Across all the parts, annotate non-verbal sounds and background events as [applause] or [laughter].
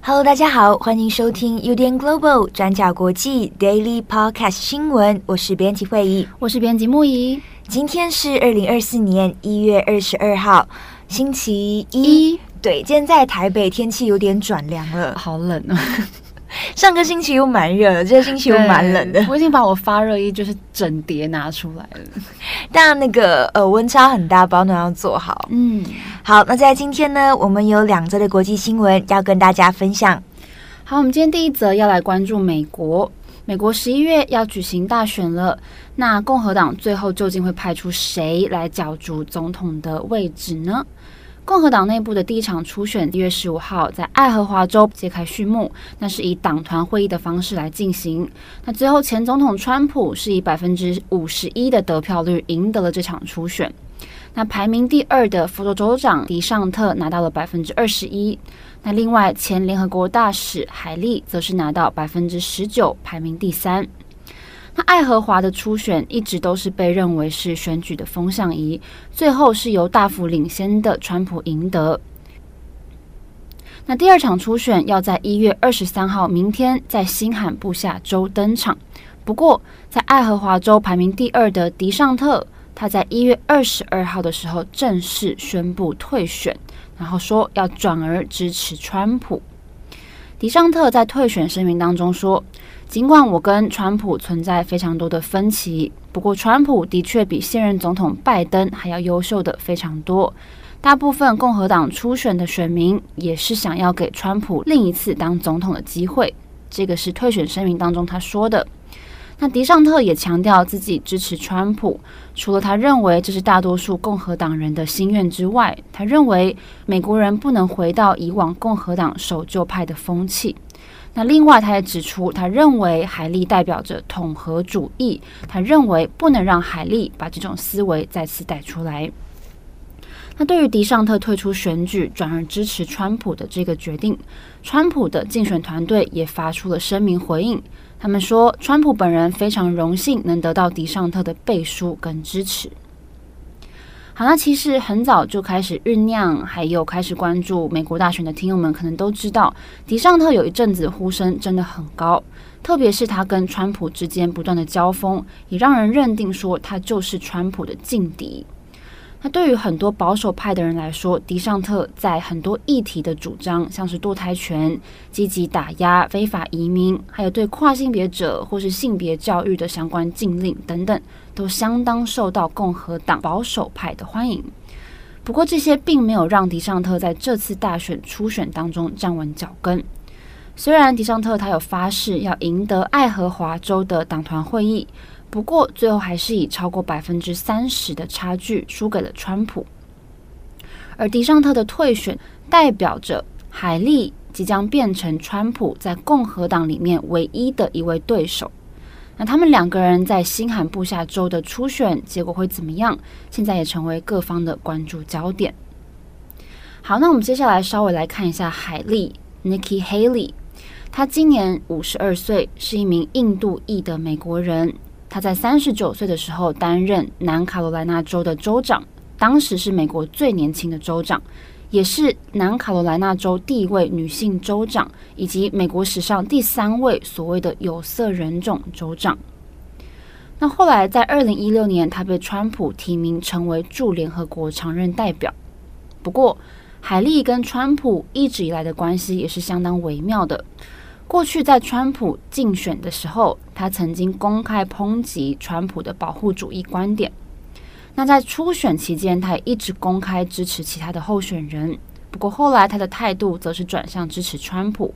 Hello，大家好，欢迎收听 UDN Global 转角国际 Daily Podcast 新闻，我是编辑慧仪，我是编辑木仪。今天是二零二四年一月二十二号，星期一。一对，今天在台北天气有点转凉了，好冷啊！[laughs] 上个星期又蛮热的，这个星期又蛮冷的。我已经把我发热衣就是整叠拿出来了，[laughs] 但那个呃温差很大，保暖要做好。嗯，好，那在今天呢，我们有两则的国际新闻要跟大家分享。好，我们今天第一则要来关注美国。美国十一月要举行大选了，那共和党最后究竟会派出谁来角逐总统的位置呢？共和党内部的第一场初选，一月十五号在爱荷华州揭开序幕，那是以党团会议的方式来进行。那最后前总统川普是以百分之五十一的得票率赢得了这场初选。那排名第二的佛州州长迪尚特拿到了百分之二十一。那另外，前联合国大使海利则是拿到百分之十九，排名第三。那爱荷华的初选一直都是被认为是选举的风向仪，最后是由大幅领先的川普赢得。那第二场初选要在一月二十三号，明天在新罕布夏州登场。不过，在爱荷华州排名第二的迪尚特，他在一月二十二号的时候正式宣布退选。然后说要转而支持川普。迪尚特在退选声明当中说：“尽管我跟川普存在非常多的分歧，不过川普的确比现任总统拜登还要优秀的非常多。大部分共和党初选的选民也是想要给川普另一次当总统的机会。”这个是退选声明当中他说的。那迪尚特也强调自己支持川普，除了他认为这是大多数共和党人的心愿之外，他认为美国人不能回到以往共和党守旧派的风气。那另外，他也指出，他认为海莉代表着统合主义，他认为不能让海莉把这种思维再次带出来。那对于迪尚特退出选举，转而支持川普的这个决定，川普的竞选团队也发出了声明回应。他们说，川普本人非常荣幸能得到迪尚特的背书跟支持。好，那其实很早就开始酝酿，还有开始关注美国大选的听友们，可能都知道，迪尚特有一阵子呼声真的很高，特别是他跟川普之间不断的交锋，也让人认定说他就是川普的劲敌。那对于很多保守派的人来说，迪尚特在很多议题的主张，像是堕胎权、积极打压非法移民，还有对跨性别者或是性别教育的相关禁令等等，都相当受到共和党保守派的欢迎。不过，这些并没有让迪尚特在这次大选初选当中站稳脚跟。虽然迪尚特他有发誓要赢得爱荷华州的党团会议。不过，最后还是以超过百分之三十的差距输给了川普。而迪尚特的退选，代表着海莉即将变成川普在共和党里面唯一的一位对手。那他们两个人在新罕布夏州的初选结果会怎么样？现在也成为各方的关注焦点。好，那我们接下来稍微来看一下海莉 Nikki Haley，她今年五十二岁，是一名印度裔的美国人。他在三十九岁的时候担任南卡罗来纳州的州长，当时是美国最年轻的州长，也是南卡罗来纳州第一位女性州长，以及美国史上第三位所谓的有色人种州长。那后来在二零一六年，他被川普提名成为驻联合国常任代表。不过，海莉跟川普一直以来的关系也是相当微妙的。过去在川普竞选的时候，他曾经公开抨击川普的保护主义观点。那在初选期间，他也一直公开支持其他的候选人。不过后来他的态度则是转向支持川普。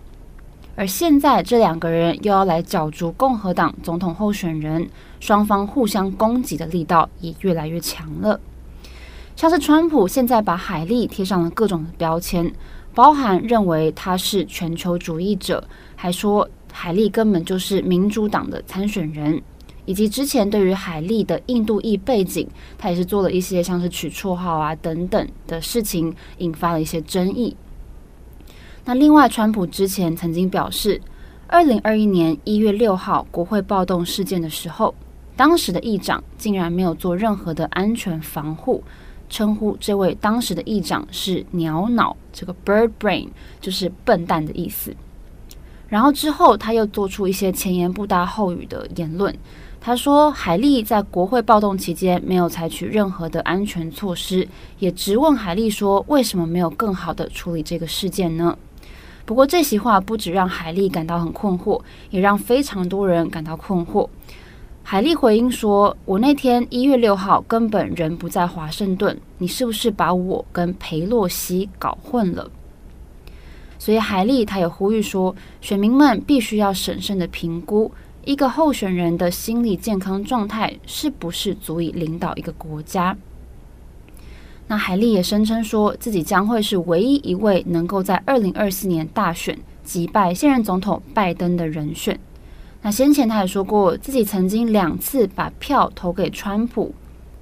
而现在这两个人又要来角逐共和党总统候选人，双方互相攻击的力道也越来越强了。像是川普现在把海莉贴上了各种的标签。包含认为他是全球主义者，还说海莉根本就是民主党的参选人，以及之前对于海莉的印度裔背景，他也是做了一些像是取绰号啊等等的事情，引发了一些争议。那另外，川普之前曾经表示，二零二一年一月六号国会暴动事件的时候，当时的议长竟然没有做任何的安全防护，称呼这位当时的议长是“鸟脑”，这个 “bird brain” 就是笨蛋的意思。然后之后他又做出一些前言不搭后语的言论。他说，海莉在国会暴动期间没有采取任何的安全措施，也质问海莉说，为什么没有更好的处理这个事件呢？不过这席话不止让海莉感到很困惑，也让非常多人感到困惑。海莉回应说：“我那天一月六号根本人不在华盛顿，你是不是把我跟裴洛西搞混了？”所以海莉她也呼吁说，选民们必须要审慎的评估。一个候选人的心理健康状态是不是足以领导一个国家？那海莉也声称说自己将会是唯一一位能够在二零二四年大选击败现任总统拜登的人选。那先前他也说过，自己曾经两次把票投给川普，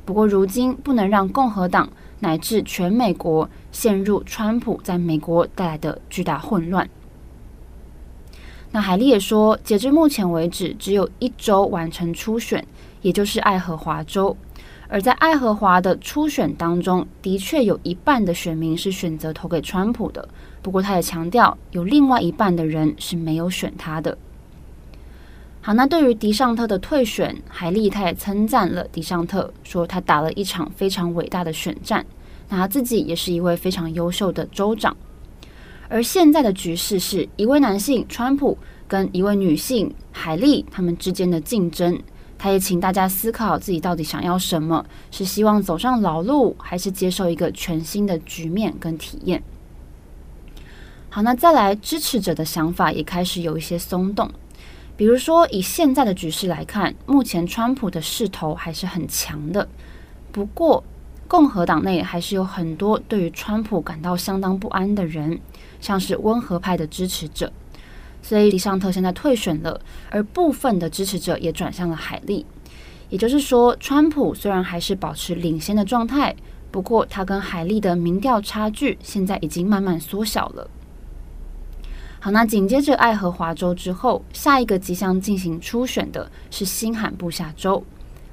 不过如今不能让共和党乃至全美国陷入川普在美国带来的巨大混乱。那海莉也说，截至目前为止，只有一州完成初选，也就是爱荷华州。而在爱荷华的初选当中，的确有一半的选民是选择投给川普的。不过，他也强调，有另外一半的人是没有选他的。好，那对于迪尚特的退选，海莉他也称赞了迪尚特，说他打了一场非常伟大的选战。那他自己也是一位非常优秀的州长。而现在的局势是一位男性川普跟一位女性海莉他们之间的竞争。他也请大家思考自己到底想要什么，是希望走上老路，还是接受一个全新的局面跟体验？好，那再来支持者的想法也开始有一些松动。比如说，以现在的局势来看，目前川普的势头还是很强的。不过，共和党内还是有很多对于川普感到相当不安的人。像是温和派的支持者，所以李尚特现在退选了，而部分的支持者也转向了海莉。也就是说，川普虽然还是保持领先的状态，不过他跟海莉的民调差距现在已经慢慢缩小了。好，那紧接着爱荷华州之后，下一个即将进行初选的是新罕布夏州。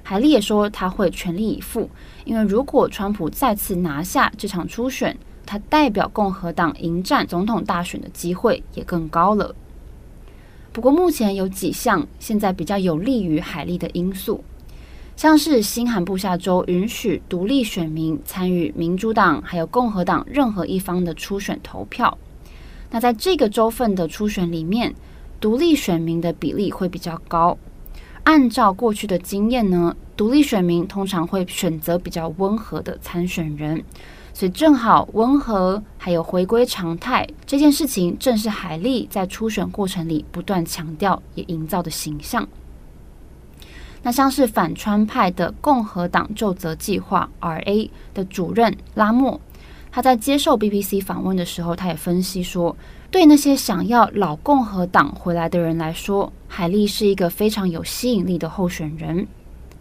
海利也说他会全力以赴，因为如果川普再次拿下这场初选。他代表共和党迎战总统大选的机会也更高了。不过，目前有几项现在比较有利于海利的因素，像是新罕布夏州允许独立选民参与民主党还有共和党任何一方的初选投票。那在这个州份的初选里面，独立选民的比例会比较高。按照过去的经验呢，独立选民通常会选择比较温和的参选人。所以正好温和还有回归常态这件事情，正是海莉在初选过程里不断强调也营造的形象。那像是反川派的共和党就责计划 （RA） 的主任拉莫，他在接受 BBC 访问的时候，他也分析说，对那些想要老共和党回来的人来说，海莉是一个非常有吸引力的候选人。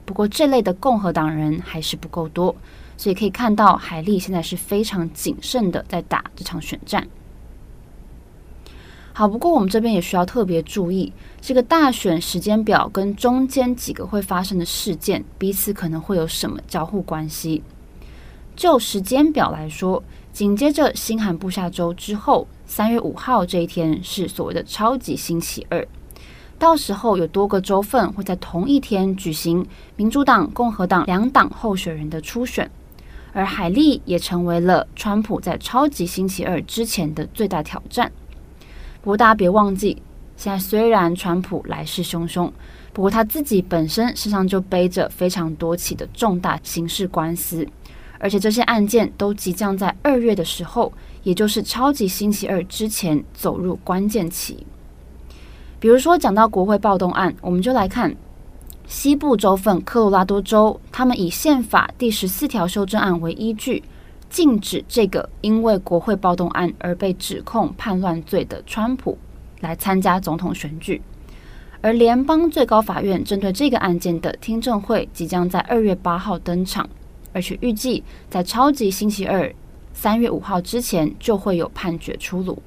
不过，这类的共和党人还是不够多。所以可以看到，海莉现在是非常谨慎的在打这场选战。好，不过我们这边也需要特别注意，这个大选时间表跟中间几个会发生的事件彼此可能会有什么交互关系。就时间表来说，紧接着新罕布夏州之后，三月五号这一天是所谓的超级星期二，到时候有多个州份会在同一天举行民主党、共和党两党候选人的初选。而海莉也成为了川普在超级星期二之前的最大挑战。不过大家别忘记，现在虽然川普来势汹汹，不过他自己本身身上就背着非常多起的重大刑事官司，而且这些案件都即将在二月的时候，也就是超级星期二之前走入关键期。比如说讲到国会暴动案，我们就来看。西部州份科罗拉多州，他们以宪法第十四条修正案为依据，禁止这个因为国会暴动案而被指控叛乱罪的川普来参加总统选举。而联邦最高法院针对这个案件的听证会即将在二月八号登场，而且预计在超级星期二三月五号之前就会有判决出炉。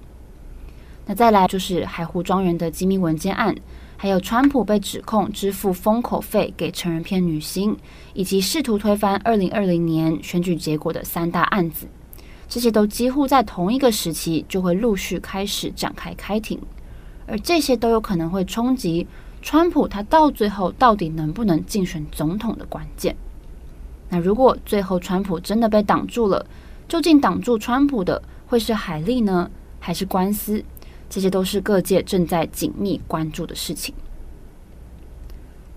那再来就是海湖庄园的机密文件案，还有川普被指控支付封口费给成人片女星，以及试图推翻二零二零年选举结果的三大案子，这些都几乎在同一个时期就会陆续开始展开开庭，而这些都有可能会冲击川普他到最后到底能不能竞选总统的关键。那如果最后川普真的被挡住了，究竟挡住川普的会是海莉呢，还是官司？这些都是各界正在紧密关注的事情。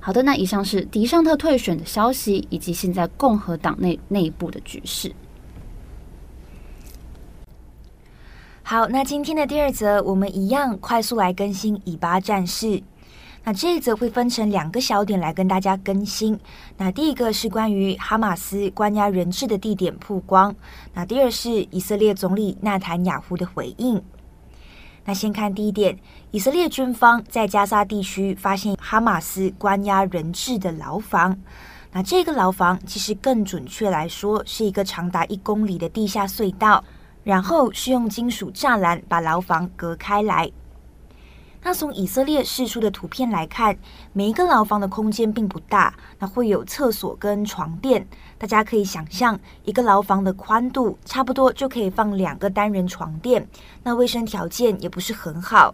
好的，那以上是迪尚特退选的消息，以及现在共和党内内部的局势。好，那今天的第二则，我们一样快速来更新以巴战事。那这一则会分成两个小点来跟大家更新。那第一个是关于哈马斯关押人质的地点曝光。那第二是以色列总理纳坦雅胡的回应。那先看第一点，以色列军方在加沙地区发现哈马斯关押人质的牢房。那这个牢房其实更准确来说是一个长达一公里的地下隧道，然后是用金属栅栏把牢房隔开来。那从以色列释出的图片来看，每一个牢房的空间并不大，那会有厕所跟床垫。大家可以想象，一个牢房的宽度差不多就可以放两个单人床垫。那卫生条件也不是很好。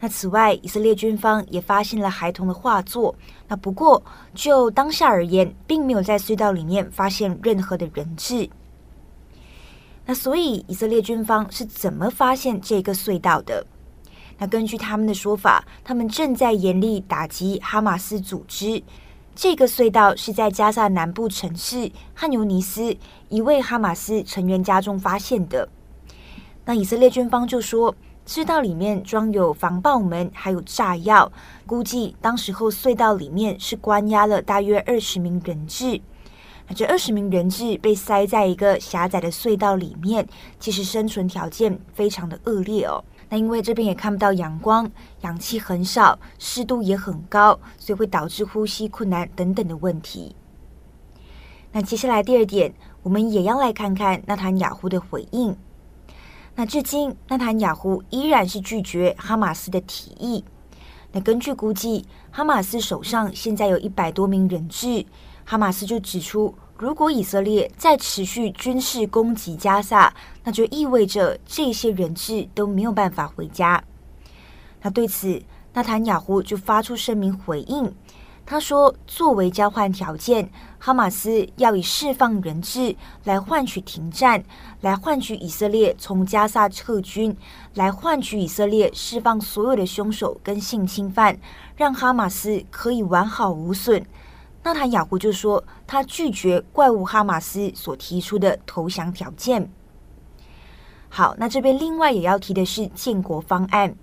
那此外，以色列军方也发现了孩童的画作。那不过就当下而言，并没有在隧道里面发现任何的人质。那所以，以色列军方是怎么发现这个隧道的？那根据他们的说法，他们正在严厉打击哈马斯组织。这个隧道是在加萨南部城市汉尤尼斯一位哈马斯成员家中发现的。那以色列军方就说，隧道里面装有防爆门，还有炸药。估计当时候隧道里面是关押了大约二十名人质。那这二十名人质被塞在一个狭窄的隧道里面，其实生存条件非常的恶劣哦。那因为这边也看不到阳光，氧气很少，湿度也很高，所以会导致呼吸困难等等的问题。那接下来第二点，我们也要来看看纳坦雅胡的回应。那至今，纳坦雅胡依然是拒绝哈马斯的提议。那根据估计，哈马斯手上现在有一百多名人质。哈马斯就指出，如果以色列再持续军事攻击加萨，那就意味着这些人质都没有办法回家。那对此，纳坦雅胡就发出声明回应。他说，作为交换条件，哈马斯要以释放人质来换取停战，来换取以色列从加萨撤军，来换取以色列释放所有的凶手跟性侵犯，让哈马斯可以完好无损。纳坦雅胡就说，他拒绝怪物哈马斯所提出的投降条件。好，那这边另外也要提的是建国方案。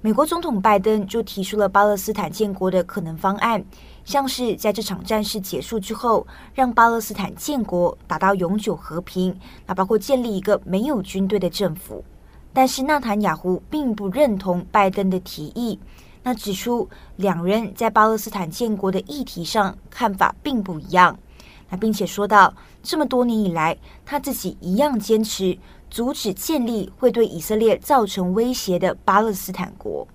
美国总统拜登就提出了巴勒斯坦建国的可能方案，像是在这场战事结束之后，让巴勒斯坦建国，达到永久和平，那包括建立一个没有军队的政府。但是纳坦雅胡并不认同拜登的提议。那指出，两人在巴勒斯坦建国的议题上看法并不一样。那并且说到，这么多年以来，他自己一样坚持阻止建立会对以色列造成威胁的巴勒斯坦国。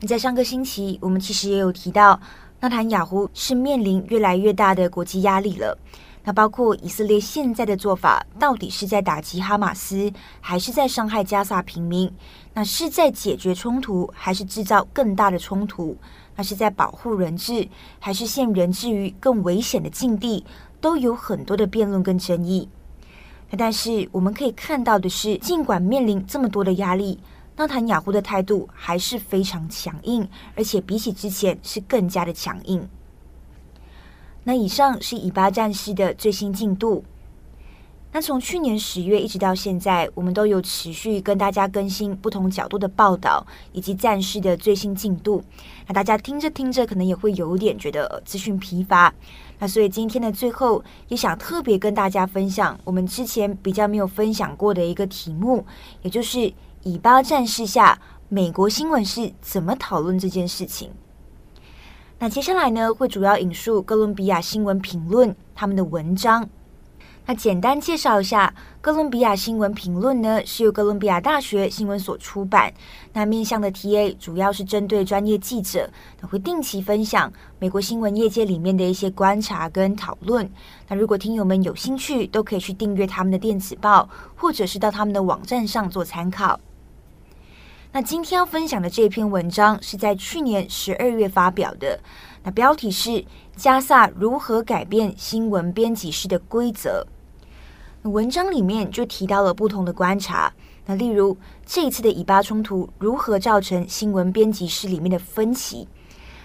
你在上个星期，我们其实也有提到，纳坦雅胡是面临越来越大的国际压力了。那包括以色列现在的做法，到底是在打击哈马斯，还是在伤害加萨平民？那是在解决冲突，还是制造更大的冲突？那是在保护人质，还是陷人质于更危险的境地？都有很多的辩论跟争议。那但是我们可以看到的是，尽管面临这么多的压力，纳坦雅胡的态度还是非常强硬，而且比起之前是更加的强硬。那以上是以巴战事的最新进度。那从去年十月一直到现在，我们都有持续跟大家更新不同角度的报道以及战事的最新进度。那大家听着听着，可能也会有点觉得资讯疲乏。那所以今天的最后，也想特别跟大家分享我们之前比较没有分享过的一个题目，也就是以巴战事下美国新闻是怎么讨论这件事情。那接下来呢，会主要引述哥伦比亚新闻评论他们的文章。那简单介绍一下，哥伦比亚新闻评论呢，是由哥伦比亚大学新闻所出版。那面向的 TA 主要是针对专业记者，那会定期分享美国新闻业界里面的一些观察跟讨论。那如果听友们有兴趣，都可以去订阅他们的电子报，或者是到他们的网站上做参考。那今天要分享的这篇文章是在去年十二月发表的，那标题是。加萨如何改变新闻编辑室的规则？文章里面就提到了不同的观察。那例如这一次的以巴冲突如何造成新闻编辑室里面的分歧？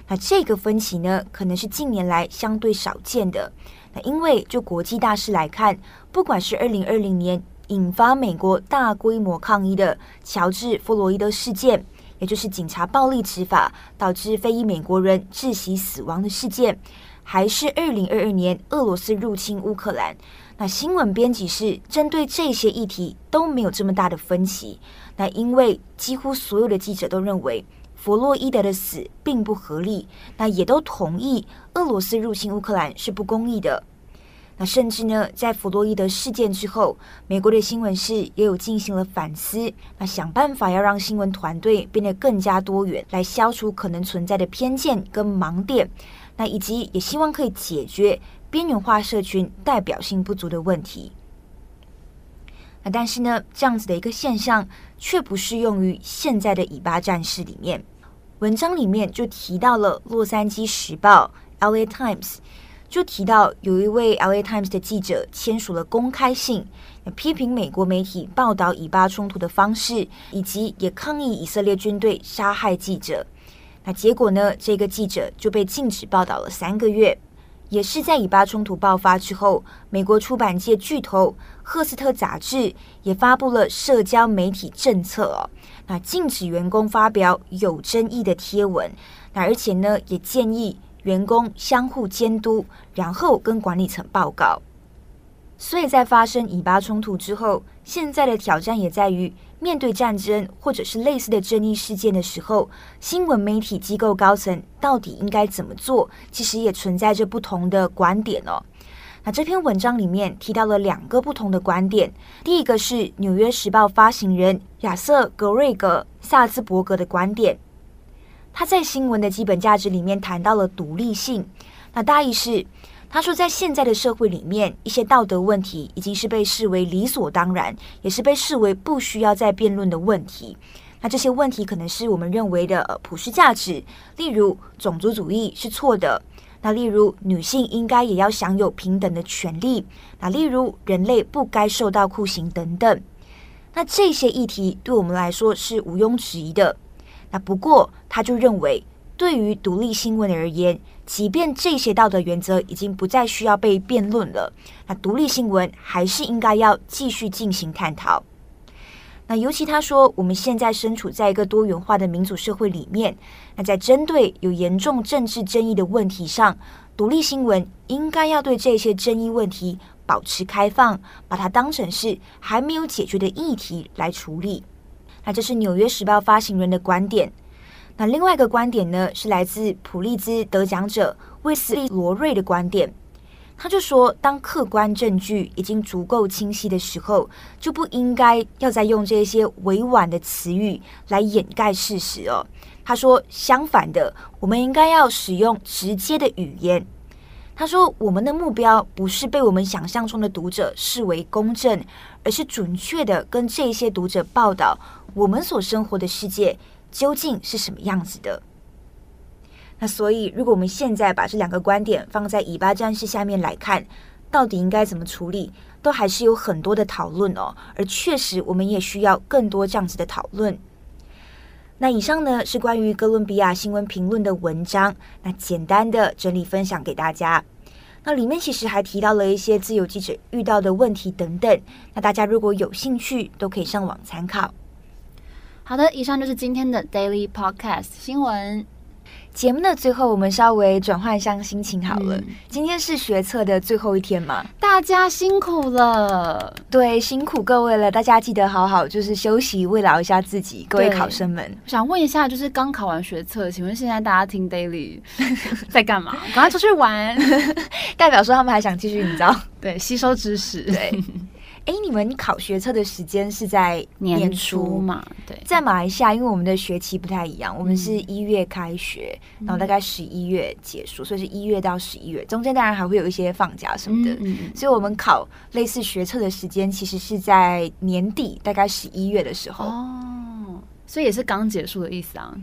那这个分歧呢，可能是近年来相对少见的。那因为就国际大事来看，不管是二零二零年引发美国大规模抗议的乔治·弗洛伊德事件。也就是警察暴力执法导致非裔美国人窒息死亡的事件，还是二零二二年俄罗斯入侵乌克兰，那新闻编辑室针对这些议题都没有这么大的分歧。那因为几乎所有的记者都认为弗洛伊德的死并不合理，那也都同意俄罗斯入侵乌克兰是不公义的。那甚至呢，在弗洛伊德事件之后，美国的新闻室也有进行了反思，那想办法要让新闻团队变得更加多元，来消除可能存在的偏见跟盲点，那以及也希望可以解决边缘化社群代表性不足的问题。那但是呢，这样子的一个现象却不适用于现在的以巴战事里面。文章里面就提到了《洛杉矶时报》（LA Times）。就提到有一位《LA Times》的记者签署了公开信，批评美国媒体报道以巴冲突的方式，以及也抗议以色列军队杀害记者。那结果呢？这个记者就被禁止报道了三个月。也是在以巴冲突爆发之后，美国出版界巨头赫斯特杂志也发布了社交媒体政策哦，那禁止员工发表有争议的贴文。那而且呢，也建议。员工相互监督，然后跟管理层报告。所以在发生以巴冲突之后，现在的挑战也在于面对战争或者是类似的争议事件的时候，新闻媒体机构高层到底应该怎么做？其实也存在着不同的观点哦。那这篇文章里面提到了两个不同的观点，第一个是《纽约时报》发行人亚瑟·格瑞格·萨兹伯格的观点。他在新闻的基本价值里面谈到了独立性，那大意是，他说在现在的社会里面，一些道德问题已经是被视为理所当然，也是被视为不需要再辩论的问题。那这些问题可能是我们认为的普世价值，例如种族主义是错的，那例如女性应该也要享有平等的权利，那例如人类不该受到酷刑等等。那这些议题对我们来说是毋庸置疑的。那不过，他就认为，对于独立新闻而言，即便这些道德原则已经不再需要被辩论了，那独立新闻还是应该要继续进行探讨。那尤其他说，我们现在身处在一个多元化的民主社会里面，那在针对有严重政治争议的问题上，独立新闻应该要对这些争议问题保持开放，把它当成是还没有解决的议题来处理。那这是《纽约时报》发行人的观点。那另外一个观点呢，是来自普利兹得奖者卫斯利·罗瑞的观点。他就说，当客观证据已经足够清晰的时候，就不应该要再用这些委婉的词语来掩盖事实哦。他说，相反的，我们应该要使用直接的语言。他说：“我们的目标不是被我们想象中的读者视为公正，而是准确地跟这些读者报道我们所生活的世界究竟是什么样子的。”那所以，如果我们现在把这两个观点放在以巴战士下面来看，到底应该怎么处理，都还是有很多的讨论哦。而确实，我们也需要更多这样子的讨论。那以上呢，是关于哥伦比亚新闻评论的文章，那简单的整理分享给大家。那里面其实还提到了一些自由记者遇到的问题等等。那大家如果有兴趣，都可以上网参考。好的，以上就是今天的 Daily Podcast 新闻。节目的最后，我们稍微转换一下心情好了。嗯、今天是学测的最后一天嘛，大家辛苦了，对，辛苦各位了。大家记得好好就是休息，慰劳一下自己。各位考生们，我想问一下，就是刚考完学测，请问现在大家听 Daily [laughs] 在干嘛？[laughs] 赶快出去玩，[laughs] 代表说他们还想继续，你知道？对，吸收知识。对。哎，你们考学测的时间是在年初嘛？对，在马来西亚，因为我们的学期不太一样，我们是一月开学，嗯、然后大概十一月结束，所以是一月到十一月，中间当然还会有一些放假什么的。嗯嗯嗯，所以我们考类似学测的时间，其实是在年底，大概十一月的时候。哦，所以也是刚结束的意思啊，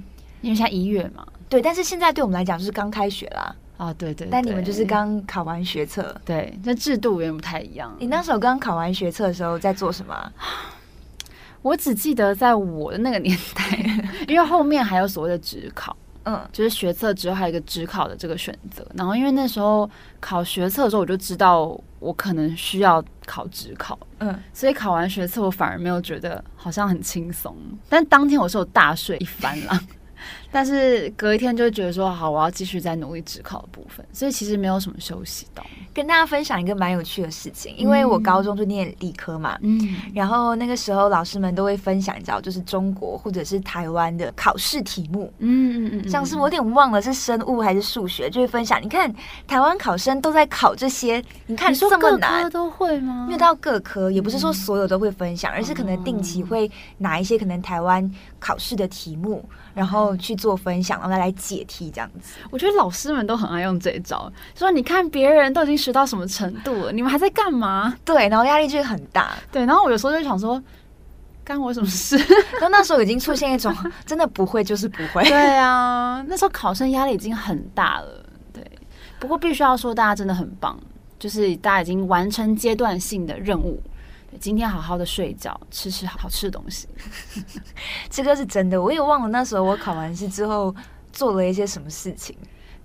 因为现在一月嘛。对，但是现在对我们来讲就是刚开学啦。啊，对，对对，但你们就是刚考完学测，对，那制度有点不太一样。你那时候刚考完学测的时候在做什么？[sighs] 我只记得在我的那个年代，[laughs] 因为后面还有所谓的职考，嗯，就是学测之后还有一个职考的这个选择。然后因为那时候考学测的时候，我就知道我可能需要考职考，嗯，所以考完学测我反而没有觉得好像很轻松。但当天我是有大睡一番了。[laughs] 但是隔一天就会觉得说好，我要继续再努力职考的部分，所以其实没有什么休息到。跟大家分享一个蛮有趣的事情，因为我高中就念理科嘛，嗯，然后那个时候老师们都会分享，你知道，就是中国或者是台湾的考试题目，嗯嗯嗯，像是我有点忘了是生物还是数学，就会分享。你看台湾考生都在考这些，你看这么难，都会吗？没有到各科，也不是说所有都会分享，而是可能定期会拿一些可能台湾考试的题目，然后去做分享，然后再来解题这样子。我觉得老师们都很爱用这一招，说你看别人都已经学到什么程度了，你们还在干嘛？对，然后压力就会很大。对，然后我有时候就想说，干我什么事？[laughs] 然后那时候已经出现一种真的不会就是不会。[laughs] 对啊，那时候考生压力已经很大了。对，不过必须要说，大家真的很棒，就是大家已经完成阶段性的任务。今天好好的睡觉，吃吃好吃的东西，[laughs] 这个是真的。我也忘了那时候我考完试之后做了一些什么事情。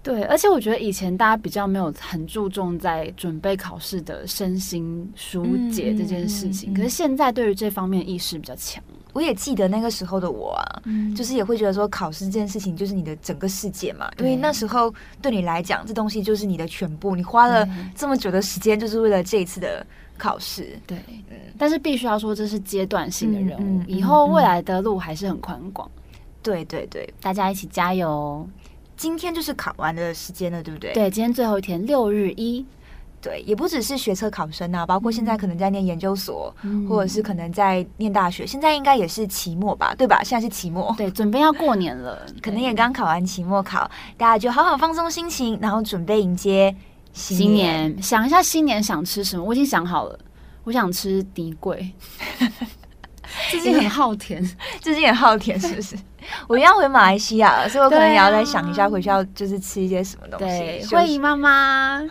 对，而且我觉得以前大家比较没有很注重在准备考试的身心疏解这件事情，嗯嗯嗯嗯、可是现在对于这方面意识比较强。我也记得那个时候的我啊，嗯、就是也会觉得说考试这件事情就是你的整个世界嘛，因为那时候对你来讲，这东西就是你的全部，你花了这么久的时间就是为了这一次的。考试对，嗯，但是必须要说这是阶段性的任务，嗯嗯嗯、以后未来的路还是很宽广。对对对，大家一起加油！今天就是考完的时间了，对不对？对，今天最后一天，六日一。对，也不只是学测考生啊，包括现在可能在念研究所，嗯、或者是可能在念大学，现在应该也是期末吧，对吧？现在是期末，对，准备要过年了，[laughs] 可能也刚考完期末考，大家就好好放松心情，然后准备迎接。新年，想一下新年想吃什么？我已经想好了，我想吃底桂。[laughs] 最近很好甜，[laughs] 最近很好甜，是不是？我要回马来西亚了，所以我可能也要再想一下回去要就是吃一些什么东西。对，慧仪妈妈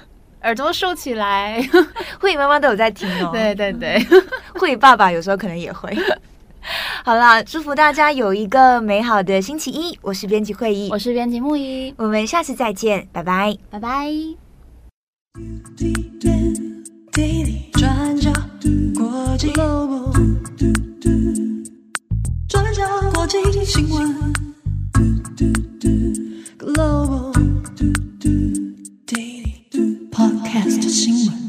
耳朵竖起来，[laughs] 慧仪妈妈都有在听哦。对对对，慧仪爸爸有时候可能也会。好啦，祝福大家有一个美好的星期一。我是编辑慧仪，我是编辑木一，我们下次再见，拜拜，拜拜。地理、转角、国际、转角、国际新闻、Global、Podcast 新闻。